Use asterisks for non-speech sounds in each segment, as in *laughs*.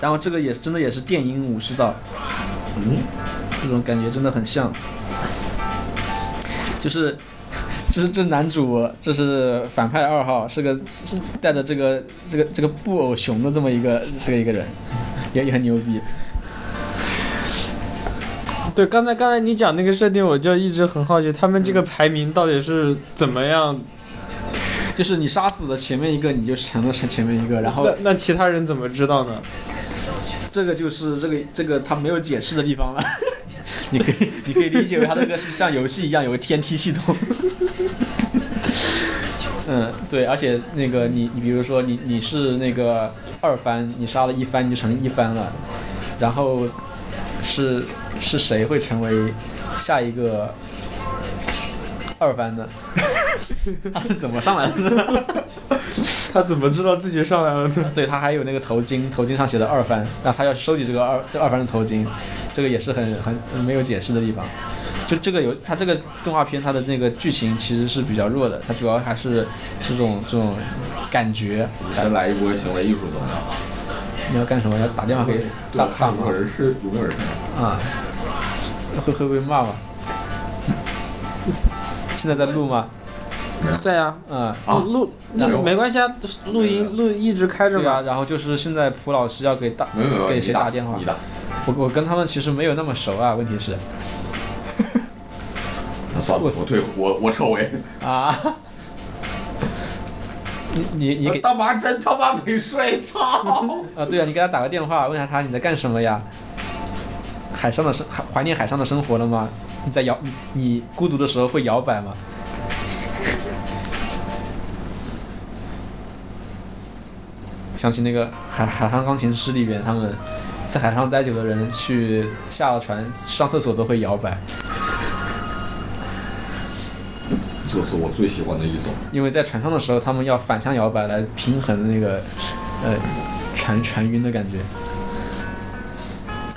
然后这个也真的也是电音武士道，嗯，这种感觉真的很像，就是。*laughs* 这是这男主，这是反派二号，是个是带着这个这个这个布偶熊的这么一个这个一个人，也也很牛逼。对，刚才刚才你讲那个设定，我就一直很好奇，他们这个排名到底是怎么样？就是你杀死了前面一个，你就成了前面一个，然后那那其他人怎么知道呢？这个就是这个这个他没有解释的地方了。*laughs* 你可以你可以理解为他这个是像游戏一样有个天梯系统。*laughs* 嗯，对，而且那个你你比如说你你是那个二番，你杀了一番你就成一番了，然后是是谁会成为下一个二番呢？*laughs* 他是怎么上来的呢？*laughs* 他怎么知道自己上来了呢？对他还有那个头巾，头巾上写的二番，然后他要收集这个二这二番的头巾，这个也是很很很没有解释的地方。就这个有他这个动画片，他的那个剧情其实是比较弱的，他主要还是这种这种感觉。先来一波行为艺术怎么样？你要干什么？要打电话给大大看有没妈有人是有没有人啊？会会被骂吗？现在在录吗？在呀，嗯，啊录录没关系啊，录音录一直开着对啊，嘛。然后就是现在蒲老师要给打没有没有，给谁打电话你？打，我我跟他们其实没有那么熟啊，问题是 *laughs* 那算了，我退我我撤回。啊，*laughs* 你你你给大妈真他妈没睡，操！啊，对啊，你给他打个电话，问下他你在干什么呀？海上的生怀怀念海上的生活了吗？你在摇你你孤独的时候会摇摆吗？想起那个海海上钢琴师里边，他们在海上待久的人去下了船上厕所都会摇摆，这是我最喜欢的一首。因为在船上的时候，他们要反向摇摆来平衡那个呃船船晕的感觉。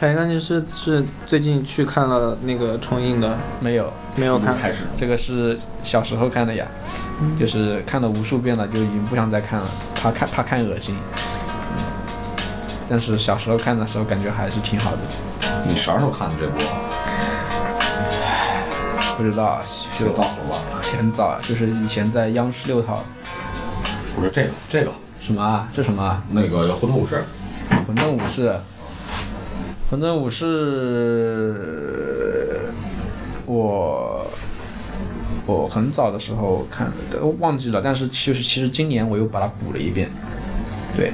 海洋钢琴师是最近去看了那个重映的，没有，没有看。这个是小时候看的呀，就是看了无数遍了，就已经不想再看了，怕看怕看恶心。嗯但是小时候看的时候感觉还是挺好的，你啥时候看的这部？不知道就早了吧？很早啊，就是以前在央视六套不是这个，这个什么啊？这什么啊？那个《混沌武士》，混沌武士，混沌武士，我我很早的时候看的，都忘记了。但是其实其实今年我又把它补了一遍，对，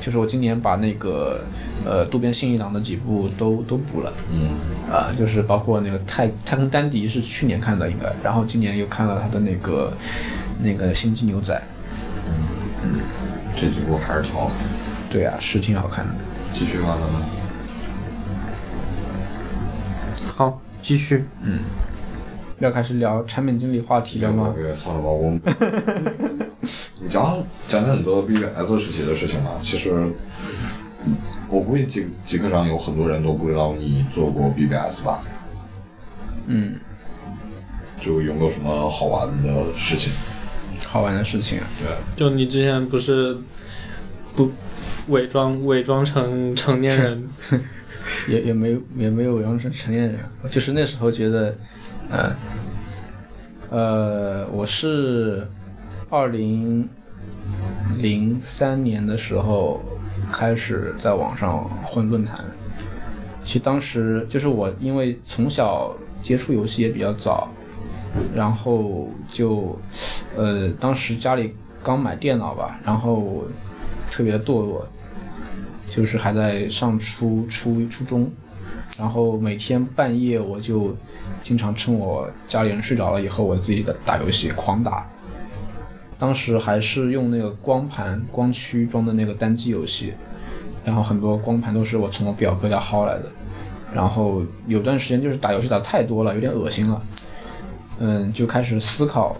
就是我今年把那个呃渡边信一郎的几部都都补了。嗯，啊、就是包括那个太太空丹迪是去年看的应该，然后今年又看了他的那个那个星际牛仔，嗯这几部还是挺好看。对啊，是挺好看的。继续看看吧。好，继续。嗯要开始聊产品经理话题了吗？别算了吧，我们你 *laughs* 讲讲讲很多 BBS 时期的事情吧。其实，我估计极极客上有很多人都不知道你做过 BBS 吧？嗯，就有没有什么好玩的事情？好玩的事情啊。对，就你之前不是不伪装伪装成成年人，*laughs* 也也没有也没有伪装成成年人，就是那时候觉得，呃，呃，我是二零零三年的时候开始在网上混论坛。其实当时就是我，因为从小接触游戏也比较早，然后就，呃，当时家里刚买电脑吧，然后特别堕落，就是还在上初初初中，然后每天半夜我就经常趁我家里人睡着了以后，我自己的打游戏狂打。当时还是用那个光盘光驱装的那个单机游戏，然后很多光盘都是我从我表哥家薅来的。然后有段时间就是打游戏打太多了，有点恶心了，嗯，就开始思考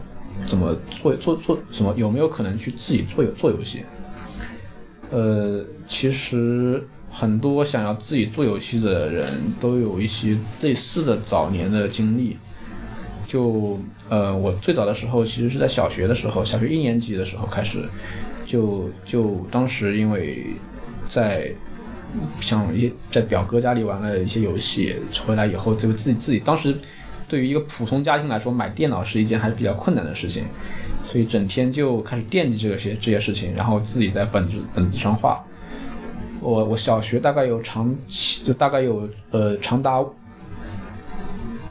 怎么做做做怎么有没有可能去自己做游做游戏。呃，其实很多想要自己做游戏的人都有一些类似的早年的经历。就呃，我最早的时候其实是在小学的时候，小学一年级的时候开始，就就当时因为在像一在表哥家里玩了一些游戏，回来以后就自己自己当时对于一个普通家庭来说，买电脑是一件还是比较困难的事情，所以整天就开始惦记这些这些事情，然后自己在本子本子上画。我我小学大概有长期就大概有呃长达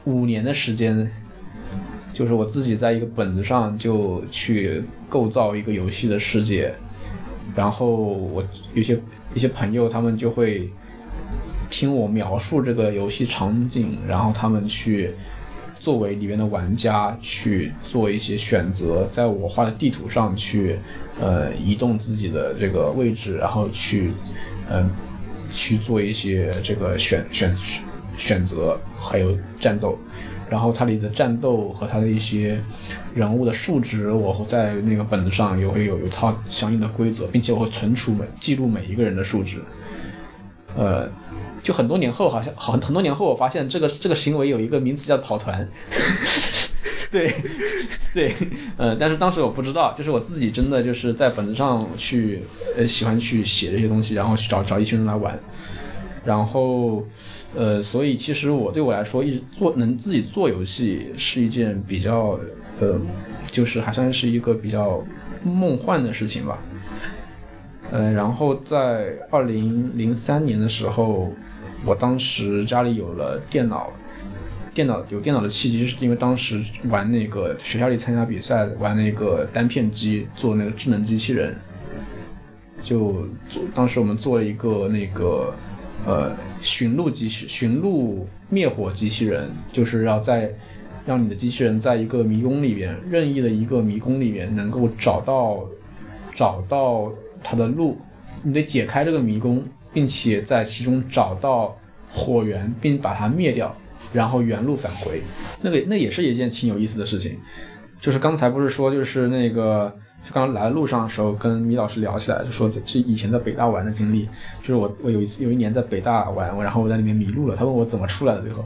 五年的时间，就是我自己在一个本子上就去构造一个游戏的世界，然后我有些一些朋友他们就会听我描述这个游戏场景，然后他们去作为里面的玩家去做一些选择，在我画的地图上去呃移动自己的这个位置，然后去嗯、去做一些这个选选选择，还有战斗。然后它里的战斗和它的一些人物的数值，我会在那个本子上也会有有一套相应的规则，并且我会存储每记录每一个人的数值。呃，就很多年后，好像好很多年后，我发现这个这个行为有一个名词叫跑团。对，对，呃，但是当时我不知道，就是我自己真的就是在本子上去，呃，喜欢去写这些东西，然后去找找一群人来玩，然后，呃，所以其实我对我来说，一直做能自己做游戏是一件比较，呃，就是还算是一个比较梦幻的事情吧。呃，然后在二零零三年的时候，我当时家里有了电脑，电脑有电脑的契机是因为当时玩那个学校里参加比赛，玩那个单片机做那个智能机器人，就做当时我们做了一个那个呃寻路机器寻路灭火机器人，就是要在让你的机器人在一个迷宫里边任意的一个迷宫里面能够找到找到它的路，你得解开这个迷宫，并且在其中找到火源，并把它灭掉，然后原路返回。那个那也是一件挺有意思的事情。就是刚才不是说，就是那个，就刚来路上的时候跟米老师聊起来，就说这这以前在北大玩的经历，就是我我有一次有一年在北大玩，然后我在里面迷路了，他问我怎么出来的，最后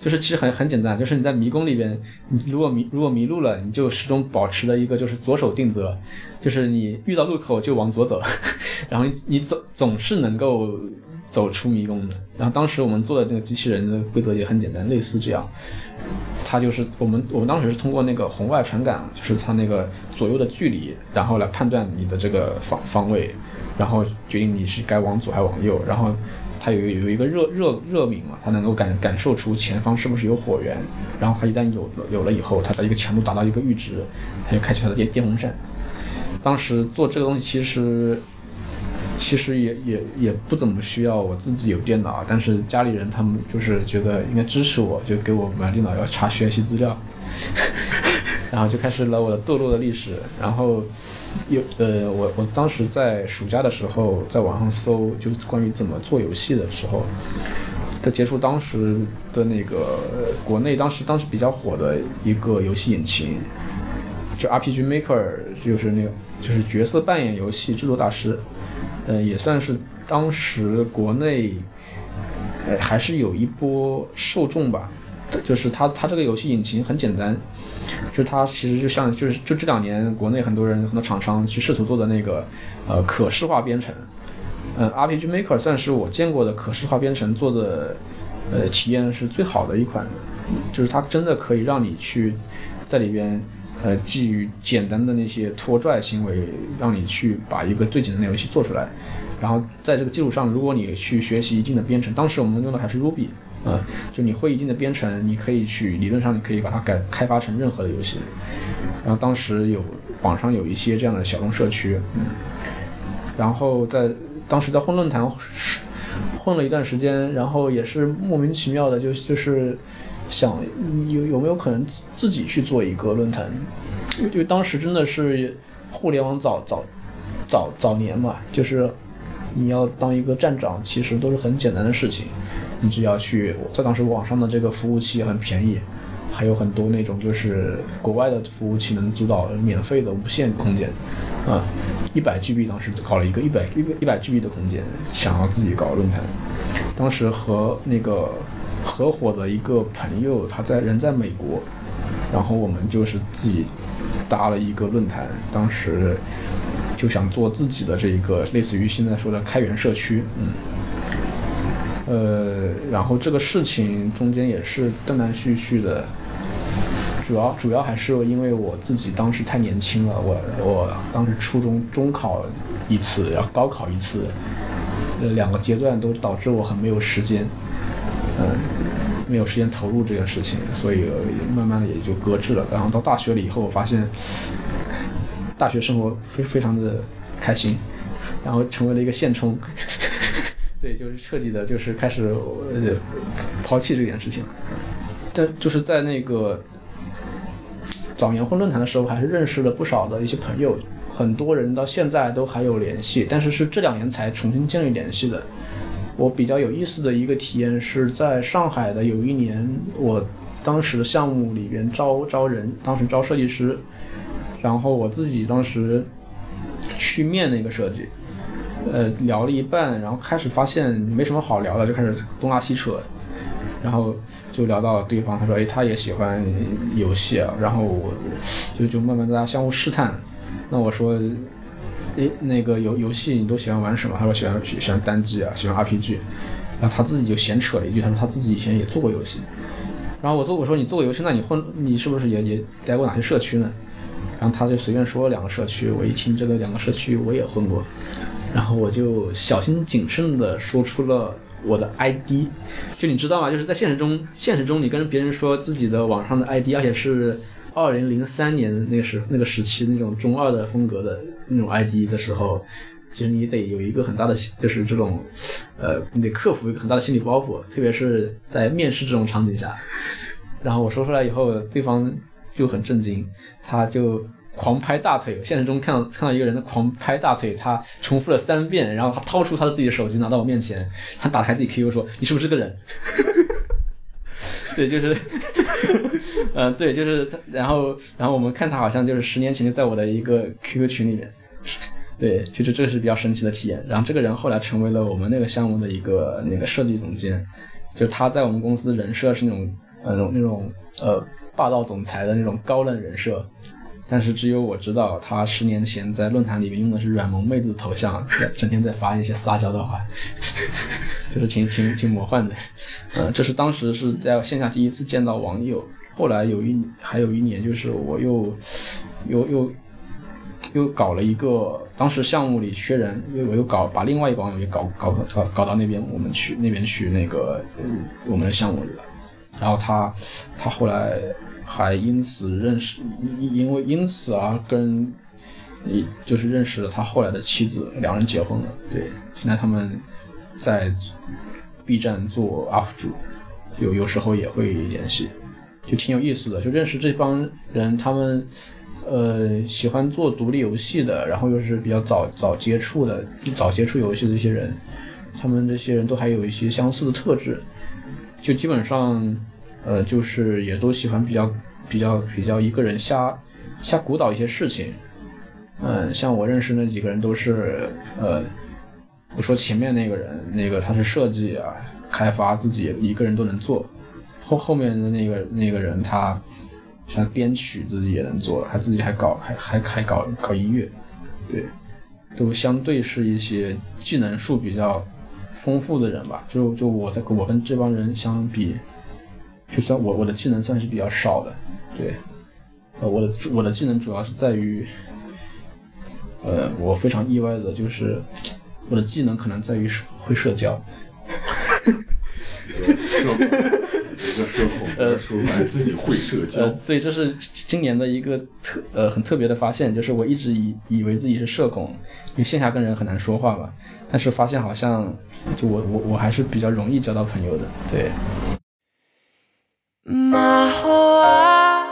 就是其实很很简单，就是你在迷宫里边，你如果迷如果迷路了，你就始终保持了一个就是左手定则，就是你遇到路口就往左走，*laughs* 然后你你总总是能够走出迷宫的。然后当时我们做的这个机器人的规则也很简单，类似这样。它就是我们我们当时是通过那个红外传感，就是它那个左右的距离，然后来判断你的这个方方位，然后决定你是该往左还往右。然后它有有一个热热热敏嘛，它能够感感受出前方是不是有火源。然后它一旦有了有了以后，它的一个强度达到一个阈值，它就开启它的电电风扇。当时做这个东西其实。其实也也也不怎么需要我自己有电脑，但是家里人他们就是觉得应该支持我，就给我买电脑要查学习资料，*laughs* 然后就开始了我的堕落的历史。然后有呃，我我当时在暑假的时候在网上搜，就是关于怎么做游戏的时候，在接触当时的那个呃国内当时当时比较火的一个游戏引擎，就 RPG Maker，就是那个就是角色扮演游戏制作大师。呃，也算是当时国内，呃，还是有一波受众吧。就是它，它这个游戏引擎很简单，就是它其实就像，就是就这两年国内很多人很多厂商去试图做的那个，呃，可视化编程。呃，RPG Maker 算是我见过的可视化编程做的，呃，体验是最好的一款，就是它真的可以让你去在里边。呃，基于简单的那些拖拽行为，让你去把一个最简单的游戏做出来，然后在这个基础上，如果你去学习一定的编程，当时我们用的还是 Ruby，啊、就你会一定的编程，你可以去理论上你可以把它改开发成任何的游戏。然后当时有网上有一些这样的小众社区，嗯，然后在当时在混论坛混了一段时间，然后也是莫名其妙的就就是。想有有没有可能自自己去做一个论坛？因为因为当时真的是互联网早早早早年嘛，就是你要当一个站长，其实都是很简单的事情。你只要去，在当时网上的这个服务器很便宜，还有很多那种就是国外的服务器能租到免费的无限空间，啊，一百 GB 当时搞了一个一百一百一百 GB 的空间，想要自己搞论坛，当时和那个。合伙的一个朋友，他在人在美国，然后我们就是自己搭了一个论坛，当时就想做自己的这一个类似于现在说的开源社区，嗯，呃，然后这个事情中间也是断断续续的，主要主要还是因为我自己当时太年轻了，我我当时初中中考一次，然后高考一次，呃两个阶段都导致我很没有时间，嗯、没有时间投入这件事情，所以慢慢的也就搁置了。然后到大学了以后，我发现大学生活非非常的开心，然后成为了一个现充。*laughs* 对，就是彻底的，就是开始呃抛弃这件事情了。但就是在那个早年婚论坛的时候，还是认识了不少的一些朋友，很多人到现在都还有联系，但是是这两年才重新建立联系的。我比较有意思的一个体验是在上海的有一年，我当时的项目里边招招人，当时招设计师，然后我自己当时去面那个设计，呃，聊了一半，然后开始发现没什么好聊的，就开始东拉西扯，然后就聊到对方，他说，哎，他也喜欢游戏啊，然后我就就慢慢大家相互试探，那我说，诶，那个游游戏你都喜欢玩什么？他说喜欢喜欢单机啊，喜欢 RPG，然后他自己就闲扯了一句，他说他自己以前也做过游戏，然后我做我说你做过游戏，那你混你是不是也也待过哪些社区呢？然后他就随便说了两个社区，我一听这个两个社区我也混过，然后我就小心谨慎的说出了我的 ID，就你知道吗？就是在现实中，现实中你跟别人说自己的网上的 ID，而且是二零零三年那个时那个时期那种中二的风格的那种 ID 的时候，其实你得有一个很大的就是这种，呃，你得克服一个很大的心理包袱，特别是在面试这种场景下。然后我说出来以后，对方就很震惊，他就狂拍大腿。现实中看到看到一个人狂拍大腿，他重复了三遍，然后他掏出他的自己的手机拿到我面前，他打开自己 QQ 说：“你是不是个人？” *laughs* 对，就是，嗯、对，就是他。然后，然后我们看他好像就是十年前就在我的一个 QQ 群里面。*laughs* 对，其实这是比较神奇的体验。然后这个人后来成为了我们那个项目的一个那个设计总监，就他在我们公司的人设是那种呃那种那种呃霸道总裁的那种高冷人设，但是只有我知道，他十年前在论坛里面用的是软萌妹子头像，整天在发一些撒娇的话，*laughs* 就是挺挺挺魔幻的。嗯，这是当时是在线下第一次见到网友，后来有一还有一年，就是我又又又又搞了一个，当时项目里缺人，因为我又搞把另外一个网友也搞搞搞搞到那边我们去那边去那个、嗯我们的项目里了，然后他他后来还因此认识，因因为因此而跟一就是认识了他后来的妻子，两人结婚了。对，现在他们在 B 站做 UP 主，有有时候也会联系，就挺有意思的。就认识这帮人，他们呃喜欢做独立游戏的，然后又是比较早早接触的、早接触游戏的一些人，他们这些人都还有一些相似的特质，就基本上呃就是也都喜欢比较比较比较一个人瞎瞎鼓捣一些事情。嗯，像我认识那几个人都是呃。我说前面那个人，那个他是设计啊、开发，自己一个人都能做。后后面的那个那个人，他像编曲自己也能做，他自己还搞还还还搞搞音乐，对，都相对是一些技能数比较丰富的人吧。就就我在我跟这帮人相比，就算我我的技能算是比较少的，对，呃，我的我的技能主要是在于，呃，我非常意外的就是。我的技能可能在于会社交，社，*laughs* 一个社恐的说出来自己会社呃交，，对，这是今年的一个特呃很特别的发现，就是我一直以以为自己是社恐，因为线下跟人很难说话嘛，但是发现好像就我我我还是比较容易交到朋友的，对。魔法は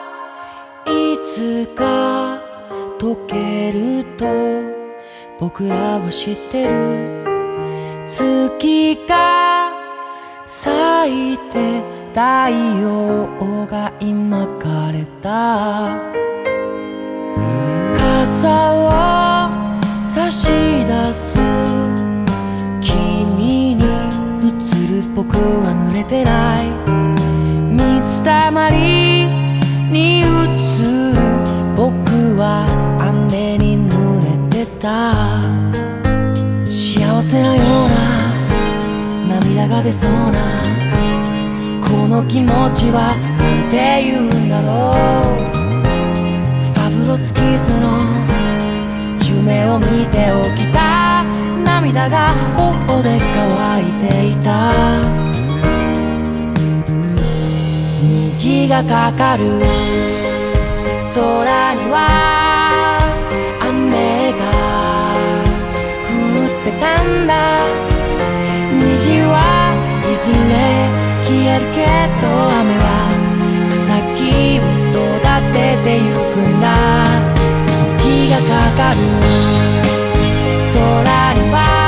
いつか解けると僕らは知ってる月が咲いて 太陽が今枯れた。傘を差し出す。君に映る僕は濡れてない。水たまりに映る僕は雨に濡れてた。幸せなような涙が出そうなの気持ちはなんて言うんだろうファブロスキスの夢を見て起きた。涙が頬で乾いていた。虹がかかる。空には雨が降ってたんだ。虹はいずれ消えるけど雨は草木を育ててゆくんだ。虹がかかる。空には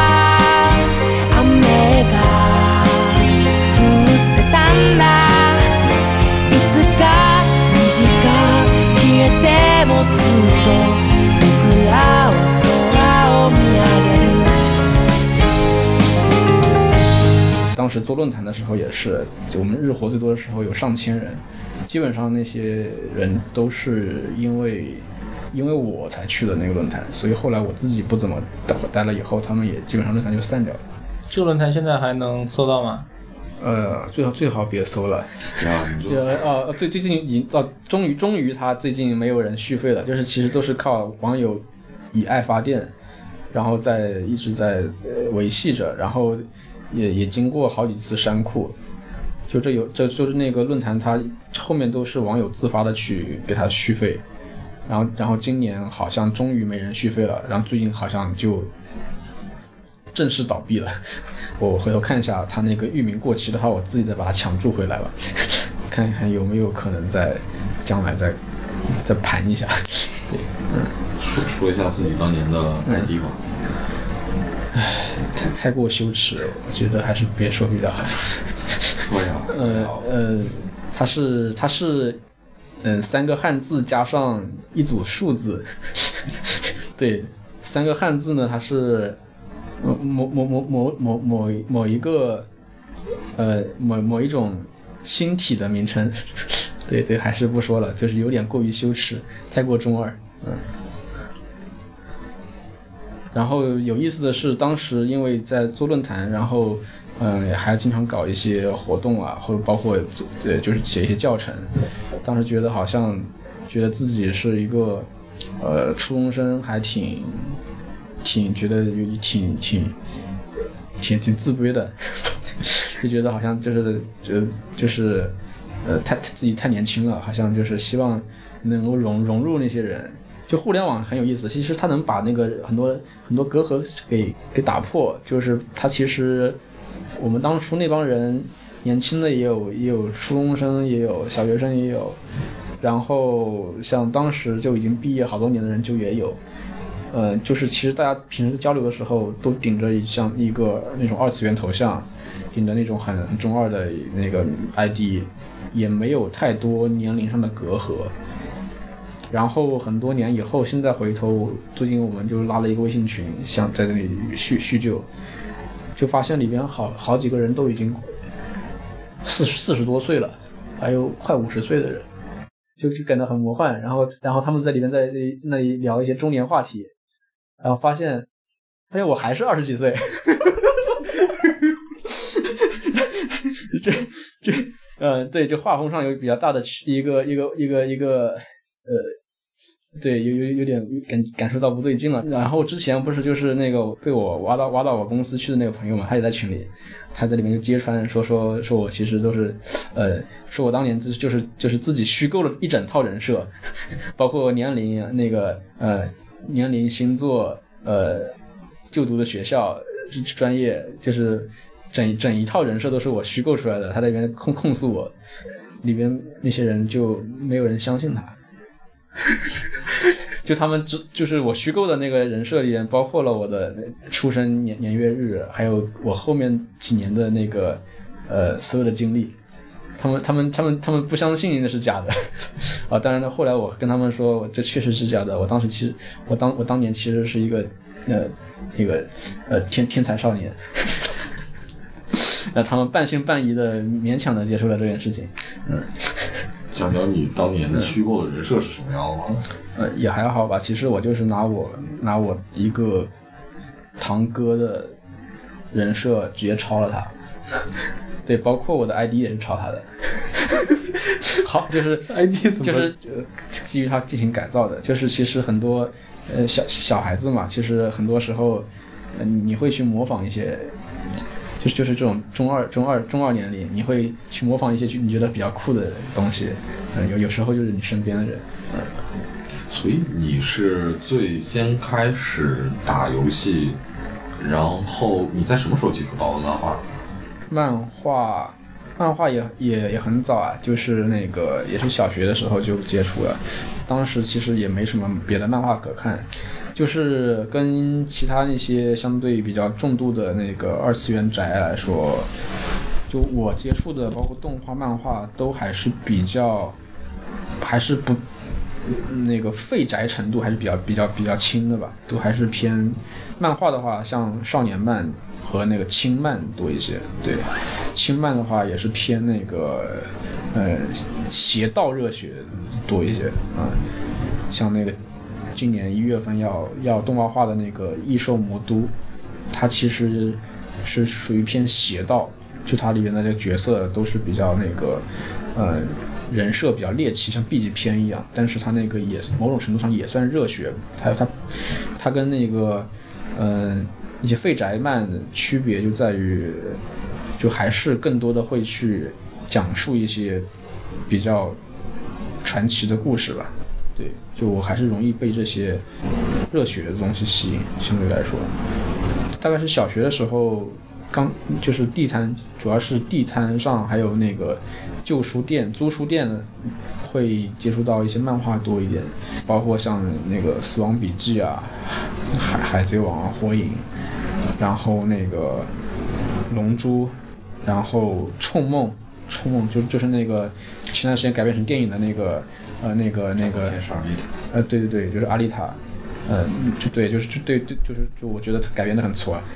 当时做论坛的时候也是，就我们日活最多的时候有上千人，基本上那些人都是因为因为我才去的那个论坛，所以后来我自己不怎么待待了以后，他们也基本上论坛就散掉了。这个论坛现在还能搜到吗？呃，最好最好别搜了。对啊，呃哦，最最近已经到终于终于他最近没有人续费了，就是其实都是靠网友以爱发电，然后在一直在呃维系着，然后也也经过好几次删库，就这有这就是那个论坛，它后面都是网友自发的去给它续费，然后然后今年好像终于没人续费了，然后最近好像就正式倒闭了。我回头看一下，他那个域名过期的话，我自己再把它抢注回来吧，看一看有没有可能在将来再再盘一下。对，说说一下自己当年的 ID 吧。*laughs* 太太过羞耻，我觉得还是别说比较好。*laughs* 呃呃，它是它是嗯、三个汉字加上一组数字，*laughs* 对，三个汉字呢，它是呃某某某某某某某一个呃某某一种星体的名称，*laughs* 对对，还是不说了，就是有点过于羞耻，太过中二，嗯。然后有意思的是，当时因为在做论坛，然后嗯，还经常搞一些活动啊，或者包括呃，就是写一些教程。当时觉得好像觉得自己是一个呃初中生，还挺挺觉得有挺挺挺挺自卑的，*laughs* 就觉得好像就是就就是呃太自己太年轻了，好像就是希望能够融融入那些人。就互联网很有意思，其实它能把那个很多很多隔阂给给打破。就是它其实我们当初那帮人，年轻的也有，也有初中生，也有小学生，也有。然后像当时就已经毕业好多年的人就也有。呃，就是其实大家平时交流的时候都顶着像一个那种二次元头像，顶着那种很很中二的那个 ID，也没有太多年龄上的隔阂。然后很多年以后，现在回头，最近我们就拉了一个微信群，想在这里叙叙旧，就发现里边好好几个人都已经四四十多岁了，还有快五十岁的人，就就感到很魔幻。然后然后他们在里面在在那里聊一些中年话题，然后发现，发现我还是二十几岁，*laughs* 这这嗯对，就画风上有比较大的区一个一个一个一个呃，对，有有有点感感受到不对劲了。然后之前不是就是那个被我挖到挖到我公司去的那个朋友嘛，他也在群里，他在里面就揭穿说说说我其实都是，呃，说我当年就就是就是自己虚构了一整套人设，*laughs* 包括年龄、那个呃年龄、星座、呃就读的学校、专业，就是整整一套人设都是我虚构出来的。他在里面控控诉我，里边那些人就没有人相信他。*laughs* 就他们只就是我虚构的那个人设里面，包括了我的出生年年月日，还有我后面几年的那个呃所有的经历。他们他们他们他们不相信那是假的 *laughs* 啊！当然了，后来我跟他们说，这确实是假的。我当时其实我当我当年其实是一个呃一个呃天天才少年。*laughs* 那他们半信半疑的勉强的接受了这件事情，嗯。讲讲你当年的虚构的人设是什么样的吗？呃，也还好吧。其实我就是拿我拿我一个堂哥的人设直接抄了他，*laughs* 对，包括我的 ID 也是抄他的。*laughs* 好，就是 *laughs* ID 怎么就是呃基于他进行改造的，就是其实很多呃小小孩子嘛，其实很多时候呃你会去模仿一些。就就是这种中二、中二、中二年龄，你会去模仿一些你觉得比较酷的东西，嗯，有有时候就是你身边的人，嗯所以你是最先开始打游戏，然后你在什么时候接触到的漫画？漫画，漫画也也也很早啊，就是那个也是小学的时候就接触了，当时其实也没什么别的漫画可看，就是跟其他那些相对比较重度的那个二次元宅来说，就我接触的包括动画、漫画都还是比较，还是不。那个废宅程度还是比较比较比较轻的吧，都还是偏漫画的话，像少年漫和那个轻漫多一些。对，轻漫的话也是偏那个呃邪道热血多一些啊、像那个今年一月份要要动画化的那个《异兽魔都》，它其实是属于偏邪道，就它里面的这个角色都是比较那个呃人设比较猎奇，像 B 级片一样，但是它那个也某种程度上也算热血，还有它它跟那个嗯、一些废宅漫区别就在于，就还是更多的会去讲述一些比较传奇的故事吧。对，就我还是容易被这些热血的东西吸引，相对来说，大概是小学的时候，刚就是地摊，主要是地摊上还有那个旧书店、租书店会接触到一些漫画多一点，包括像那个《死亡笔记》啊、海海贼王啊、火影，然后那个龙珠，然后冲梦，冲梦就就是那个前段时间改编成电影的那个呃那个那个呃，对对对，就是阿丽塔，呃，就对，就是就对对，就是就我觉得他改编的很挫啊。*laughs*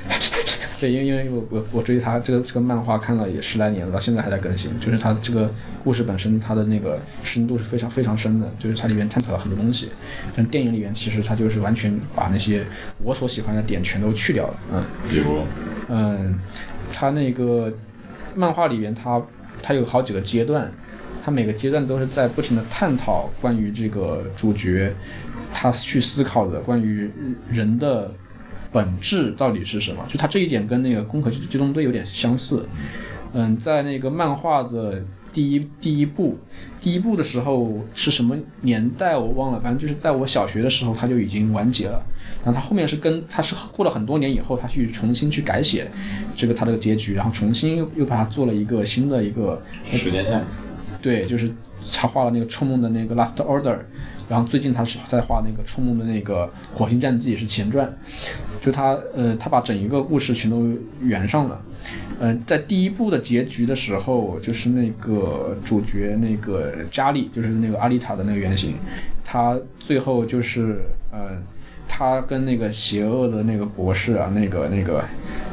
对，因为因为我我我追他这个这个漫画看了也十来年了，到现在还在更新。就是他这个故事本身，它的那个深度是非常非常深的，就是它里面探讨了很多东西。但电影里面其实它就是完全把那些我所喜欢的点全都去掉了，嗯。比如嗯，它那个漫画里面它，它有好几个阶段，他每个阶段都是在不停的探讨关于这个主角他去思考的关于人的本质到底是什么。就他这一点跟那个《攻壳机动队》有点相似。嗯，在那个漫画的第一第一部，第一部的时候是什么年代我忘了，反正就是在我小学的时候他就已经完结了。然后他后面是跟他是过了很多年以后，他去重新去改写这个他这个结局，然后重新又又把它做了一个新的一个时间线，对，就是他画了那个《冲梦》的那个 Last Order，然后最近他是在画那个《冲梦》的那个《火星战记》是前传，就他呃他把整一个故事全都圆上了。嗯、在第一部的结局的时候，就是那个主角那个加利，就是那个阿丽塔的那个原型，他最后就是呃，他跟那个邪恶的那个博士啊，那个那个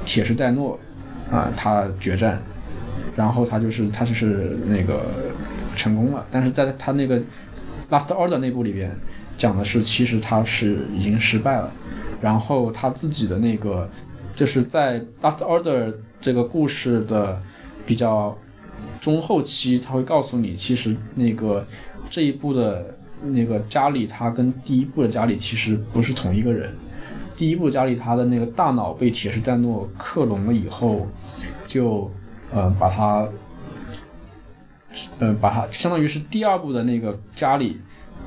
铁士戴诺啊，他决战，然后他就是他就是那个成功了，但是在他那个 Last Order 那部里边讲的是，其实他是已经失败了，然后他自己的那个就是在 Last Order 这个故事的比较中后期，他会告诉你，其实那个这一部的那个加里，他跟第一部的加里其实不是同一个人。第一部加里他的那个大脑被铁士戴诺克隆了以后，就呃把他呃把他相当于是第二部的那个加里，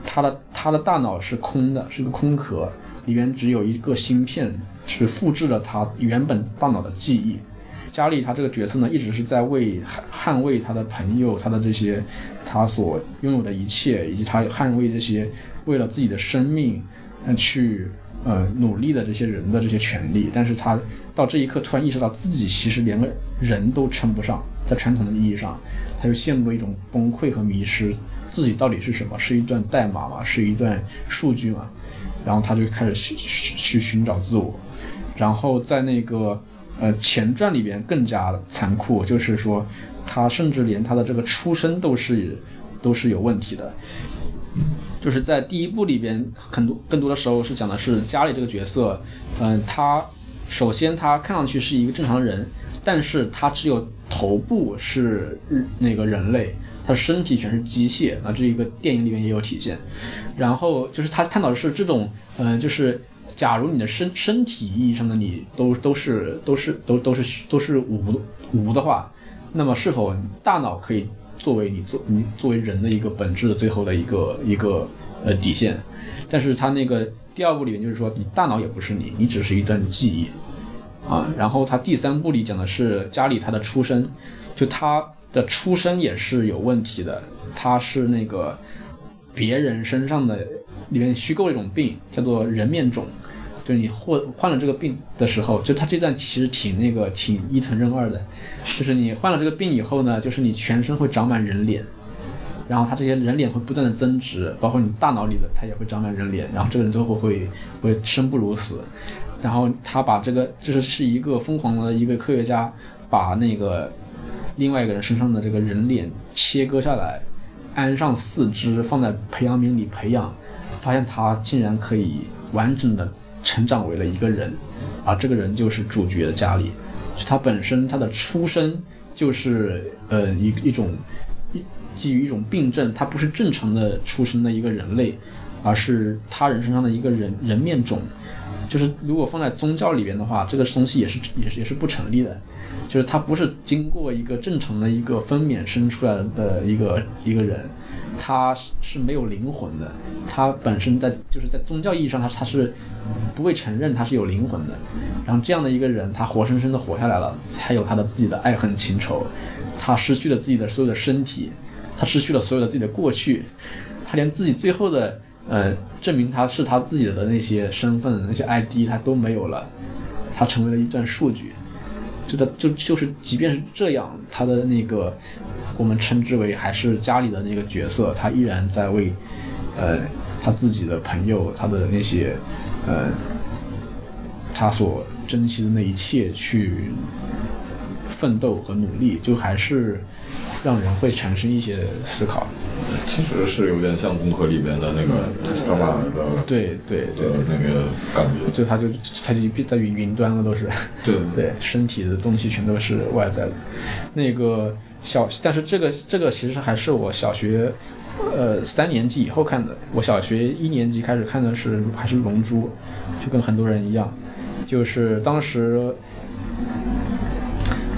他的他的大脑是空的，是个空壳，里面只有一个芯片，是复制了他原本大脑的记忆。加里他这个角色呢，一直是在为捍卫他的朋友，他的这些他所拥有的一切，以及他捍卫这些为了自己的生命，呃去呃努力的这些人的这些权利。但是他到这一刻突然意识到自己其实连个人都称不上，在传统的意义上，他就陷入了一种崩溃和迷失，自己到底是什么？是一段代码吗？是一段数据吗？然后他就开始去去寻找自我，然后在那个呃前传里边更加残酷，就是说他甚至连他的这个出身都是都是有问题的。就是在第一部里边，很多更多的时候是讲的是家里这个角色，嗯、他首先他看上去是一个正常人，但是他只有头部是那个人类，他身体全是机械，那这一个电影里面也有体现。然后就是他探讨的是这种，嗯、就是假如你的身身体意义上的你都都是都是都都是都是无无的话，那么是否大脑可以作为你作你作为人的一个本质的最后的一个一个呃底线？但是他那个第二部里面就是说，你大脑也不是你，你只是一段记忆。啊，然后他第三部里讲的是家里他的出身，就他的出身也是有问题的，他是那个别人身上的里面虚构一种病，叫做人面肿。就是你患患了这个病的时候，就他这段其实挺那个挺伊藤润二的，就是你患了这个病以后呢，就是你全身会长满人脸，然后他这些人脸会不断的增值，包括你大脑里的他也会长满人脸，然后这个人最后会会生不如死。然后他把这个就是是一个疯狂的一个科学家，把那个另外一个人身上的这个人脸切割下来，安上四肢放在培养皿里培养，发现他竟然可以完整的成长为了一个人，啊这个人就是主角的家里，就他本身他的出身就是呃一一种一基于一种病症，他不是正常的出生的一个人类，而是他人身上的一个人人面种。就是如果放在宗教里边的话，这个东西也是也是也是不成立的，就是他不是经过一个正常的一个分娩生出来的一个一个人，他是没有灵魂的，他本身在就是在宗教意义上他他是不会承认他是有灵魂的，然后这样的一个人，他活生生的活下来了，他有他的自己的爱恨情仇，他失去了自己的所有的身体，他失去了所有的自己的过去，他连自己最后的。呃，证明他是他自己的那些身份、那些 ID，他都没有了，他成为了一段数据。就他就就是，即便是这样，他的那个我们称之为还是家里的那个角色，他依然在为呃他自己的朋友、他的那些呃他所珍惜的那一切去奋斗和努力，就还是让人会产生一些思考。其实是有点像《攻壳》里面的那个塔克马的对对对，那个感觉。就他就他就在云云端了，都是。对 *laughs* 对，身体的东西全都是外在的。那个小，但是这个这个其实还是我小学，呃三年级以后看的。我小学一年级开始看的是还是《龙珠》，就跟很多人一样，就是当时，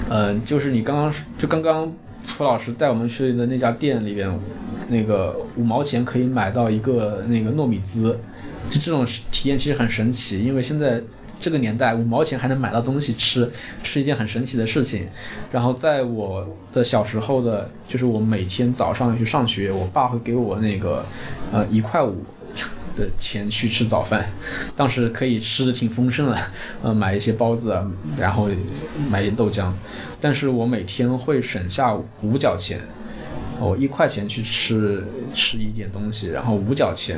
呃，就是你刚刚就刚刚蒲老师带我们去的那家店里边，那个五毛钱可以买到一个那个糯米糍，就这种体验其实很神奇，因为现在。这个年代五毛钱还能买到东西吃，是一件很神奇的事情。然后在我的小时候的，就是我每天早上去上学，我爸会给我那个呃一块五的钱去吃早饭，当时可以吃的挺丰盛的，呃买一些包子，然后买一豆浆。但是我每天会省下五角钱。我一块钱去吃吃一点东西，然后五角钱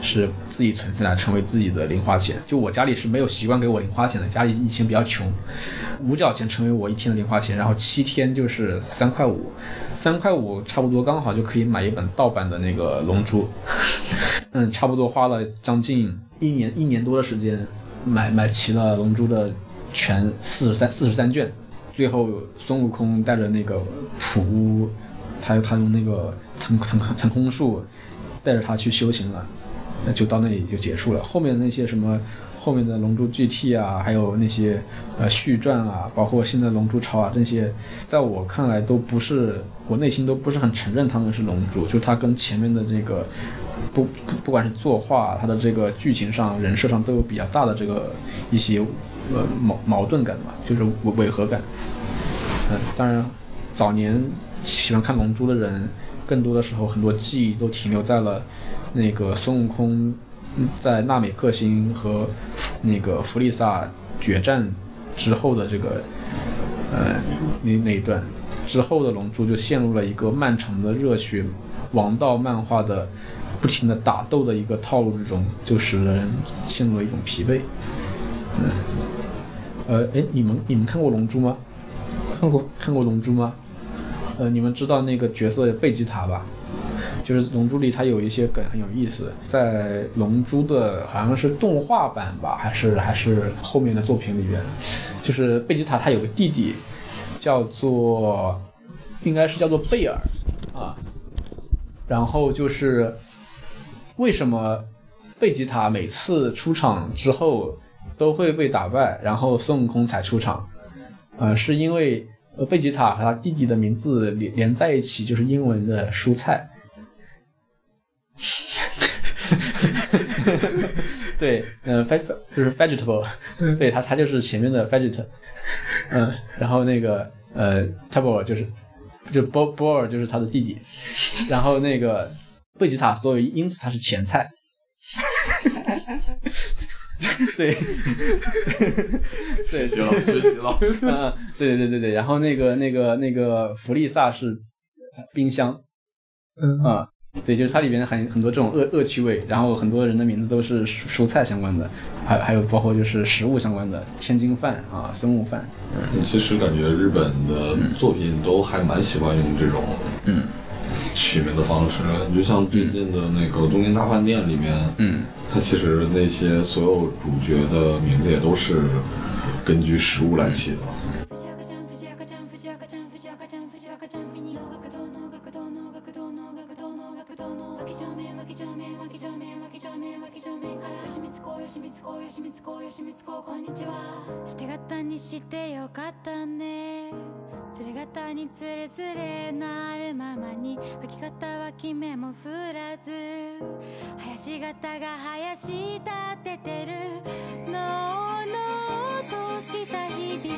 是自己存下来成为自己的零花钱。就我家里是没有习惯给我零花钱的，家里以前比较穷，五角钱成为我一天的零花钱，然后七天就是三块五，三块五差不多刚好就可以买一本盗版的那个《龙珠》，*laughs* 嗯，差不多花了将近一年一年多的时间买买齐了《龙珠》的全四十三四十三卷，最后孙悟空带着那个普乌。他他用那个腾腾腾空术带着他去修行了，那就到那里就结束了。后面那些什么后面的《龙珠 GT》啊，还有那些呃续传啊，包括新的《龙珠超》啊，这些在我看来都不是，我内心都不是很承认他们是龙珠。就他跟前面的这个不不不管是作画，他的这个剧情上、人设上都有比较大的这个一些呃矛矛盾感吧，就是违违和感。嗯，当然早年。喜欢看《龙珠》的人，更多的时候很多记忆都停留在了那个孙悟空在纳美克星和那个弗利萨决战之后的这个呃那那一段，之后的《龙珠》就陷入了一个漫长的热血王道漫画的不停的打斗的一个套路之中，就使人陷入了一种疲惫。嗯，呃，哎，你们你们看过《龙珠》吗？看过，看过《龙珠》吗？呃，你们知道那个角色贝吉塔吧？就是《龙珠》里它有一些梗很有意思，在《龙珠》的好像是动画版吧，还是还是后面的作品里边，就是贝吉塔他有个弟弟叫做应该是叫做贝尔啊，然后就是为什么贝吉塔每次出场之后都会被打败，然后孙悟空才出场？呃，是因为呃贝吉塔和他弟弟的名字连连在一起就是英文的蔬菜。*laughs* 对，嗯、e g 就是 vegetable，*laughs* 对他他就是前面的 veget，嗯，然后那个呃 table 就是就波波尔就是他的弟弟，然后那个贝吉塔，所以因此他是前菜。*laughs* 对，对，学习了，学习了。嗯，*laughs* 对对对对对，然后那个那个那个弗利萨是冰箱，嗯。啊、对，就是它里边很很多这种恶恶趣味，然后很多人的名字都是蔬蔬菜相关的，还还有包括就是食物相关的，天津饭啊，孙悟饭，嗯。其实感觉日本的作品都还蛮喜欢用这种嗯取名的方式，你就像最近的那个《东京大饭店》里面，嗯。它其实那些所有主角的名字也都是根据食物来起的。光子吉光子こんにちは。して型にしてよかったね。釣れ型につれづれなるままに脇方は決めも振らず。林型が林立ててる。のうのうとした日々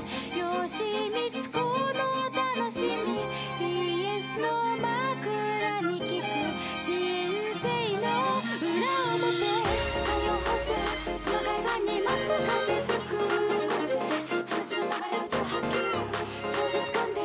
吉光子の楽しみ。イエスの枕に聞く。風吹く話の流れは超波及調子掴んで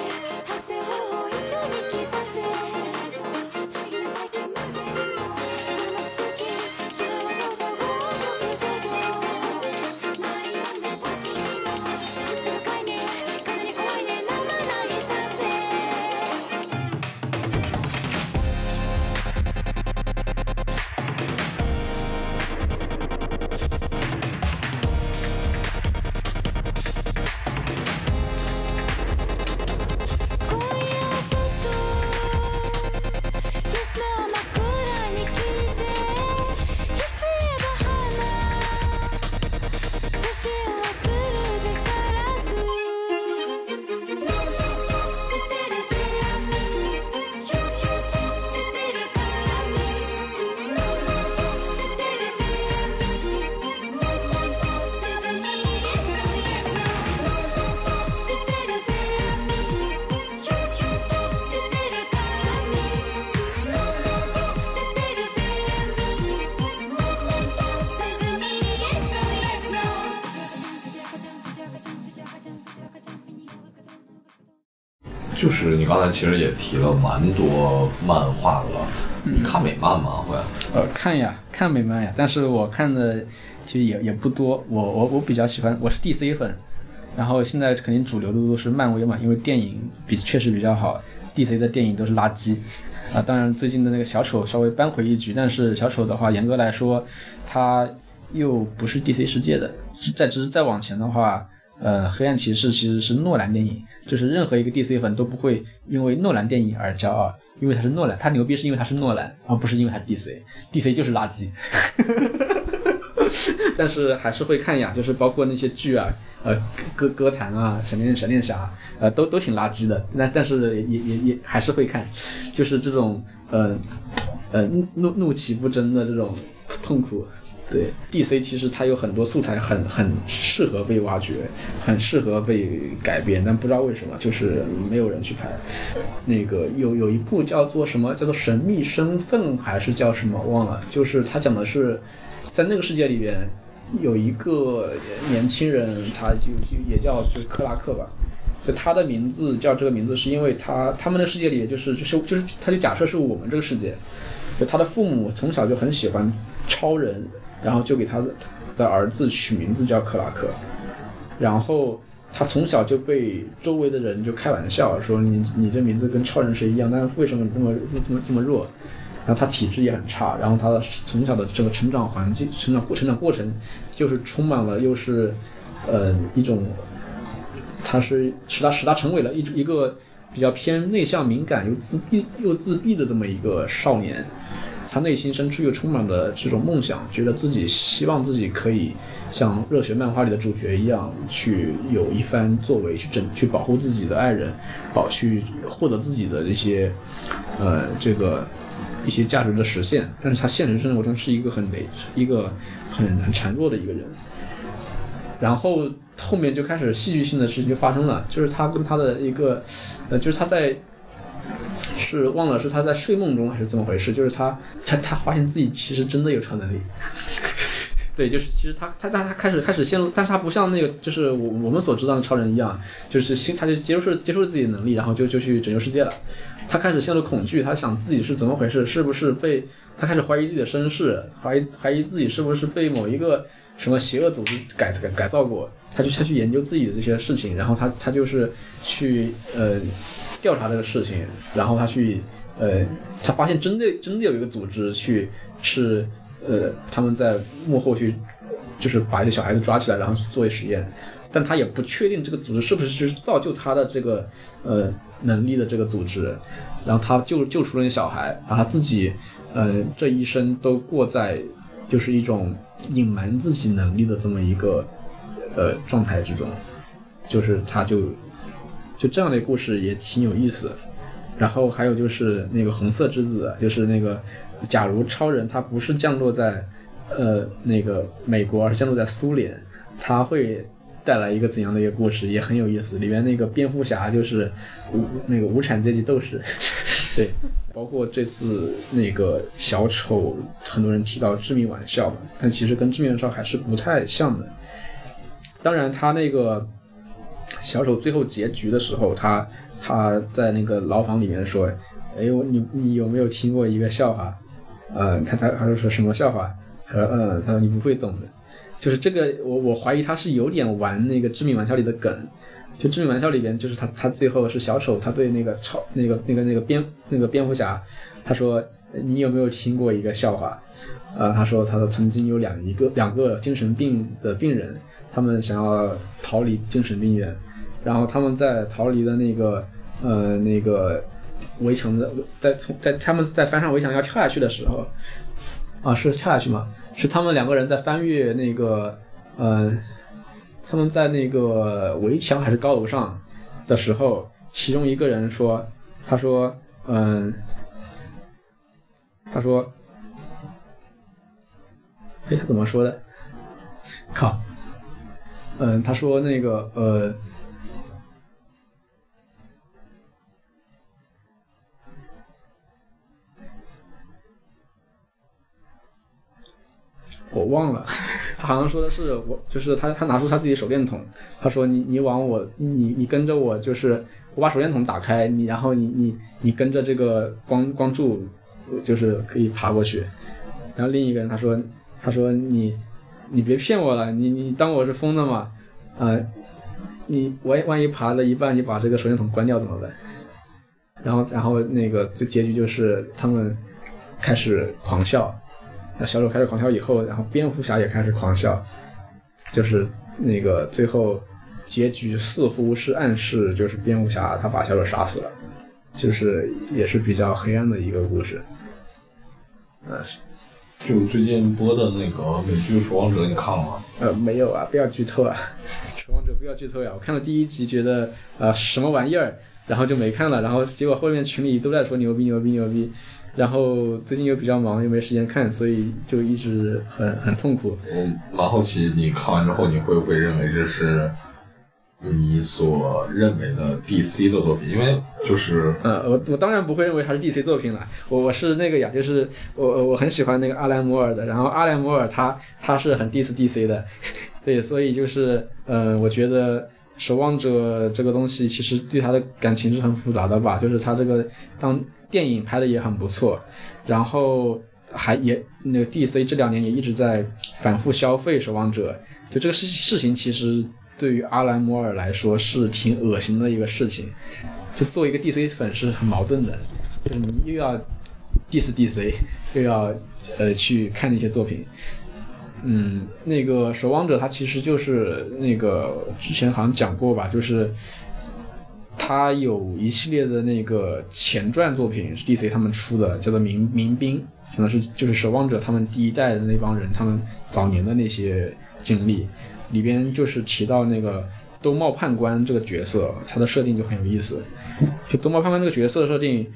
就是你刚才其实也提了蛮多漫画的了，你看美漫吗？会？呃，看呀，看美漫呀，但是我看的其实也也不多，我我我比较喜欢，我是 DC 粉，然后现在肯定主流的都是漫威嘛，因为电影比确实比较好，DC 的电影都是垃圾，啊，当然最近的那个小丑稍微扳回一局，但是小丑的话，严格来说，他又不是 DC 世界的，再只是再往前的话。呃，黑暗骑士其实是诺兰电影，就是任何一个 DC 粉都不会因为诺兰电影而骄傲，因为他是诺兰，他牛逼是因为他是诺兰，而不是因为他是 DC，DC 就是垃圾。*laughs* 但是还是会看呀，就是包括那些剧啊，呃，歌歌坛啊，闪电闪电侠，呃，都都挺垃圾的。但但是也也也还是会看，就是这种呃呃怒怒怒其不争的这种痛苦。对，DC 其实它有很多素材很很适合被挖掘，很适合被改编，但不知道为什么就是没有人去拍。那个有有一部叫做什么叫做《神秘身份》还是叫什么忘了，就是它讲的是在那个世界里边有一个年轻人，他就就也叫就克拉克吧。就他的名字叫这个名字，是因为他他们的世界里就是就是就是他就假设是我们这个世界，就他的父母从小就很喜欢超人，然后就给他的儿子取名字叫克拉克，然后他从小就被周围的人就开玩笑说你你这名字跟超人是一样，但是为什么你这么这么这么弱？然后他体质也很差，然后他的从小的这个成长环境、成长过成长过程，就是充满了又是，呃，一种他是使他使他成为了一一个比较偏内向、敏感又自闭又自闭的这么一个少年。他内心深处又充满了这种梦想，觉得自己希望自己可以像热血漫画里的主角一样，去有一番作为，去拯去保护自己的爱人，保去获得自己的一些呃这个一些价值的实现。但是他现实生活中是一个很累，一个很很孱弱的一个人。然后后面就开始戏剧性的事情就发生了，就是他跟他的一个，呃，就是他在是忘了是他在睡梦中还是怎么回事，就是他他他发现自己其实真的有超能力。*laughs* 对，就是其实他他他他开始开始陷入，但是他不像那个就是我我们所知道的超人一样，就是心他就接受接受自己的能力，然后就就去拯救世界了。他开始陷入恐惧，他想自己是怎么回事，是不是被他开始怀疑自己的身世，怀疑怀疑自己是不是被某一个什么邪恶组织改改改造过。他就他去研究自己的这些事情，然后他他就是去呃调查这个事情，然后他去呃他发现真的真的有一个组织去是呃他们在幕后去就是把一些小孩子抓起来，然后去做实验，但他也不确定这个组织是不是就是造就他的这个呃能力的这个组织，然后他救救出了那小孩，然后他自己呃这一生都过在就是一种隐瞒自己能力的这么一个呃状态之中，就是他就就这样的故事也挺有意思。然后还有就是那个红色之子，就是那个假如超人他不是降落在呃那个美国，而是降落在苏联，他会带来一个怎样的一个故事，也很有意思。里面那个蝙蝠侠就是无那个无产阶级斗士，*laughs* 对，包括这次那个小丑，很多人提到致命玩笑嘛，但其实跟致命玩笑还是不太像的。当然，他那个小丑最后结局的时候，他他在那个牢房里面说：“哎呦，你你有没有听过一个笑话？呃，他他他说什么笑话？他说嗯，他说你不会懂的。就是这个，我我怀疑他是有点玩那个致命玩笑里的梗。就致命玩笑里边，就是他他最后是小丑，他对那个超那个那个那个蝙那个蝙蝠侠，他说你有没有听过一个笑话？呃，他说他说曾经有两一个两个精神病的病人，他们想要逃离精神病院，然后他们在逃离的那个呃那个围墙的，在从在他们在翻上围墙要跳下去的时候，啊是跳下去吗？是他们两个人在翻越那个呃他们在那个围墙还是高楼上的时候，其中一个人说，他说嗯，他说。哎，他怎么说的？靠，嗯，他说那个呃，我忘了，他 *laughs* 好像说的是我，就是他他拿出他自己手电筒，他说你你往我你你跟着我，就是我把手电筒打开，你然后你你你跟着这个光光柱，就是可以爬过去。然后另一个人他说。他说你，你别骗我了，你你当我是疯的吗？呃，你万万一爬了一半，你把这个手电筒关掉怎么办？然后然后那个最结局就是他们开始狂笑，那小丑开始狂笑以后，然后蝙蝠侠也开始狂笑，就是那个最后结局似乎是暗示，就是蝙蝠侠他把小丑杀死了，就是也是比较黑暗的一个故事，呃。就最近播的那个美剧《守望者》，你看了吗？呃，没有啊，不要剧透啊！*laughs* 守望者不要剧透呀！我看了第一集，觉得呃什么玩意儿，然后就没看了。然后结果后面群里都在说牛逼牛逼牛逼，然后最近又比较忙，又没时间看，所以就一直很很痛苦。我蛮好奇，你看完之后，你会不会认为这是？你所认为的 DC 的作品，因为就是呃，我我当然不会认为它是 DC 作品了，我我是那个呀，就是我我很喜欢那个阿兰摩尔的，然后阿兰摩尔他他是很 diss DC 的，*laughs* 对，所以就是呃，我觉得守望者这个东西其实对他的感情是很复杂的吧，就是他这个当电影拍的也很不错，然后还也那个 DC 这两年也一直在反复消费守望者，就这个事事情其实。对于阿兰摩尔来说是挺恶心的一个事情，就做一个 DC 粉是很矛盾的，就是你又要 diss DC，又要呃去看那些作品，嗯，那个守望者他其实就是那个之前好像讲过吧，就是他有一系列的那个前传作品是 DC 他们出的，叫做民民兵，相当于是就是守望者他们第一代的那帮人，他们早年的那些经历，里边就是提到那个兜帽判官这个角色，他的设定就很有意思。就兜帽判官这个角色的设定，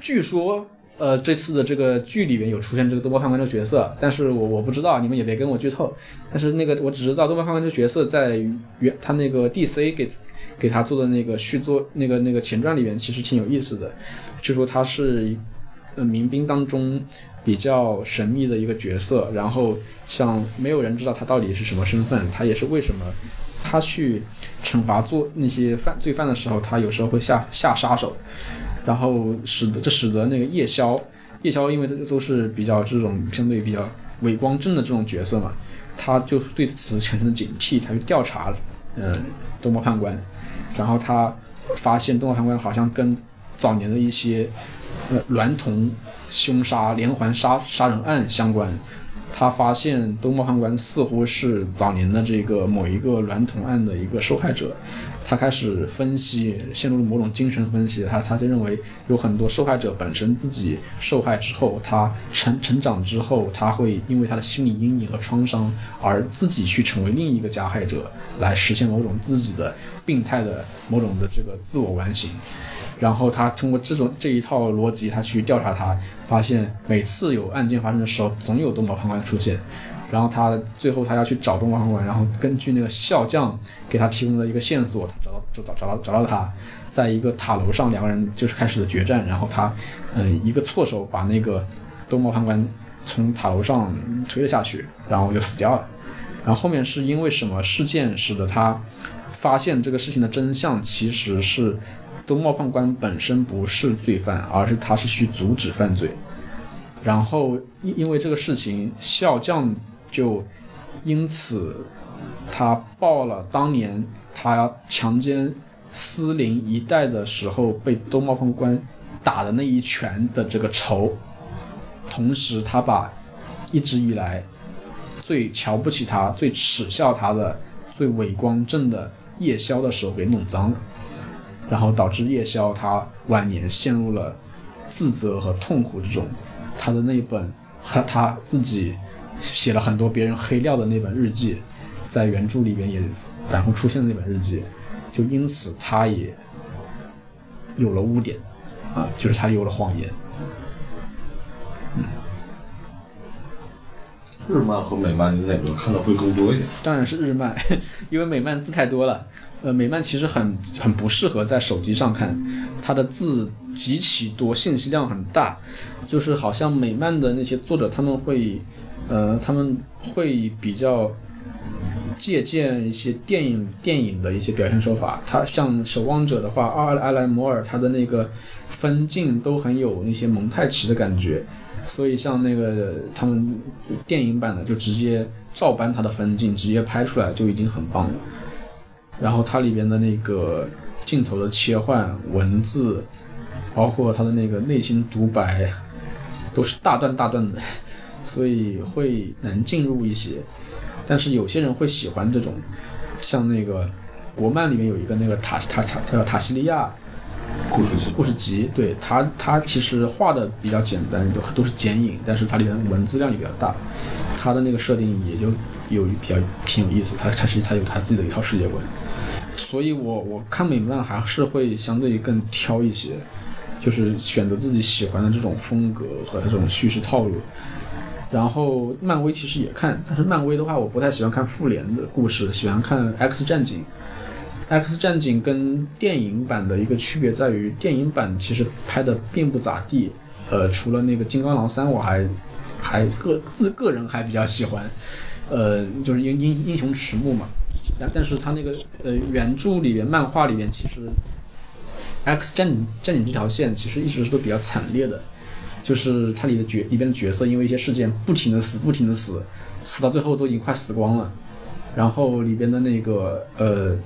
据说呃这次的这个剧里边有出现这个兜帽判官这个角色，但是我我不知道，你们也别跟我剧透。但是那个我只知道兜帽判官这个角色在原他那个 DC 给给他做的那个续作那个那个前传里边其实挺有意思的，据说他是呃民兵当中比较神秘的一个角色，然后像没有人知道他到底是什么身份，他也是为什么他去惩罚做那些犯罪犯的时候，他有时候会下下杀手，然后使得这使得那个夜宵，夜宵因为这都是比较这种相对比较伪光正的这种角色嘛，他就对此产生了警惕，他去调查，嗯，东方判官，然后他发现东方判官好像跟早年的一些呃娈童凶杀连环杀杀人案相关。他发现东茂判官似乎是早年的这个某一个娈童案的一个受害者，他开始分析，陷入了某种精神分析，他他就认为有很多受害者本身自己受害之后，他成成长之后，他会因为他的心理阴影和创伤而自己去成为另一个加害者，来实现某种自己的病态的某种的这个自我完形。然后他通过这种这一套逻辑，他去调查他，发现每次有案件发生的时候，总有东宝判官出现。然后他最后他要去找东宝判官，然后根据那个笑匠给他提供的一个线索，他找到就找找到找到他，在一个塔楼上，两个人就是开始了决战。然后他嗯一个错手把那个东宝判官从塔楼上推了下去，然后就死掉了。然后后面是因为什么事件使得他发现这个事情的真相，其实是。东茂判官本身不是罪犯，而是他是去阻止犯罪。然后因因为这个事情，笑匠就因此他报了当年他强奸思林一代的时候被东茂判官打的那一拳的这个仇。同时，他把一直以来最瞧不起他、最耻笑他的、最伟光正的夜宵的手给弄脏了。然后导致夜宵他晚年陷入了自责和痛苦之中。他的那本和他自己写了很多别人黑料的那本日记，在原著里边也反复出现的那本日记，就因此他也有了污点啊，就是他有了谎言。日漫和美漫哪个看的会更多一点？当然是日漫，*laughs* 因为美漫字太多了。呃，美漫其实很很不适合在手机上看，它的字极其多，信息量很大，就是好像美漫的那些作者他们会，呃，他们会比较借鉴一些电影电影的一些表现手法。他像《守望者》的话，阿阿莱摩尔他的那个分镜都很有那些蒙太奇的感觉，所以像那个他们电影版的就直接照搬他的分镜，直接拍出来就已经很棒了。然后它里边的那个镜头的切换、文字，包括它的那个内心独白，都是大段大段的，*laughs* 所以会难进入一些。但是有些人会喜欢这种，像那个国漫里面有一个那个塔塔塔叫塔西利亚故事集，故事集，对它它其实画的比较简单，都都是剪影，但是它里面文字量也比较大，它的那个设定也就有比较挺有意思，它它是他有他自己的一套世界观。所以我我看美漫还是会相对更挑一些，就是选择自己喜欢的这种风格和这种叙事套路。然后漫威其实也看，但是漫威的话我不太喜欢看复联的故事，喜欢看 X 战警。X 战警跟电影版的一个区别在于，电影版其实拍的并不咋地，呃，除了那个金刚狼三我还还个自个人还比较喜欢，呃，就是英英英雄迟暮嘛。但但是他那个呃原著里边漫画里边其实，X 战战警这条线其实一直是都比较惨烈的，就是它里的角里边的角色因为一些事件不停的死不停的死，死到最后都已经快死光了，然后里边的那个呃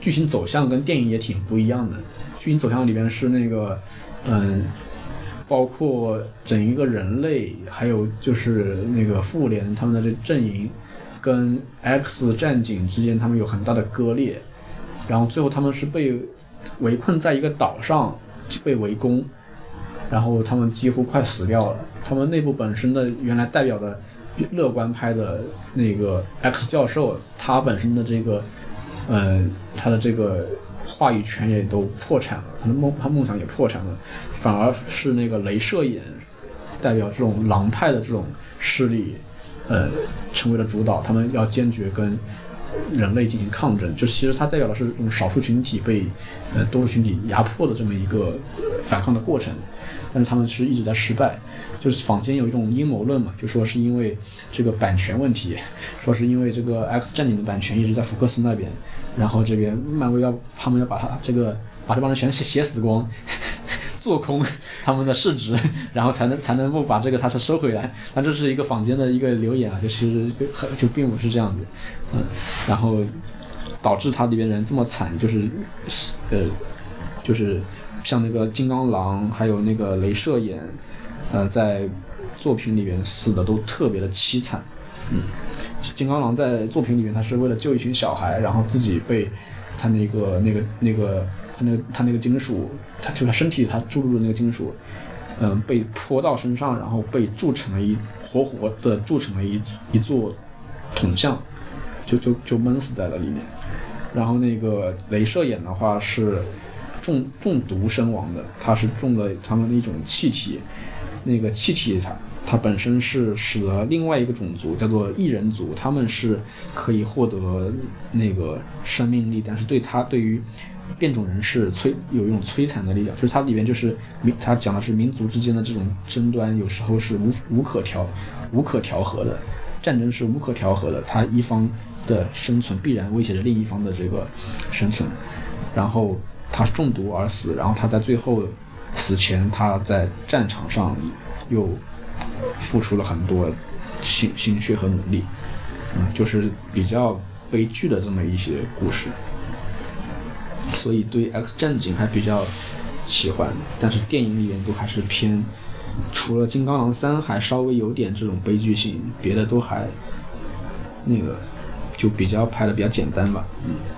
剧情走向跟电影也挺不一样的，剧情走向里边是那个嗯包括整一个人类，还有就是那个复联他们的这阵营，跟 X 战警之间他们有很大的割裂，然后最后他们是被围困在一个岛上，被围攻，然后他们几乎快死掉了。他们内部本身的原来代表的乐观派的那个 X 教授，他本身的这个，呃，他的这个话语权也都破产了，他的梦他梦想也破产了，反而是那个镭射眼代表这种狼派的这种势力，呃，成为了主导，他们要坚决跟人类进行抗争，就其实它代表的是这种少数群体被呃多数群体压迫的这么一个反抗的过程，但是他们是一直在失败。就是坊间有一种阴谋论嘛，就说是因为这个版权问题，说是因为这个 X 战警的版权一直在福克斯那边，然后这边漫威要他们要把他这个把这帮人全写写死光。做空 *laughs* 他们的市值，*laughs* 然后才能才能够把这个他是收回来。但这是一个坊间的一个留言啊，就其实就很就并不是这样子，嗯，然后导致它里边人这么惨，就是呃，就是像那个金刚狼，还有那个镭射眼，呃，在作品里边死的都特别的凄惨，嗯，金刚狼在作品里面他是为了救一群小孩，然后自己被他那个那个那个他那个他那个金属，他就他身体他注入的那个金属，嗯，被泼到身上，然后被铸成了一活活的铸成了一一座铜像，就就就闷死在了里面。然后那个镭射眼的话是中中毒身亡的，他是中了他们的一种气体，那个气体它它本身是使得另外一个种族叫做异人族，他们是可以获得那个生命力，但是对他对于变种人是摧有一种摧残的力量，就是它里面就是民，它讲的是民族之间的这种争端，有时候是无无可调无可调和的，战争是无可调和的，它一方的生存必然威胁着另一方的这个生存，然后他中毒而死，然后他在最后死前他在战场上又付出了很多心心血和努力，嗯，就是比较悲剧的这么一些故事。所以对 X 战警还比较喜欢，但是电影里面都还是偏，除了金刚狼三还稍微有点这种悲剧性，别的都还那个就比较拍的比较简单吧，嗯。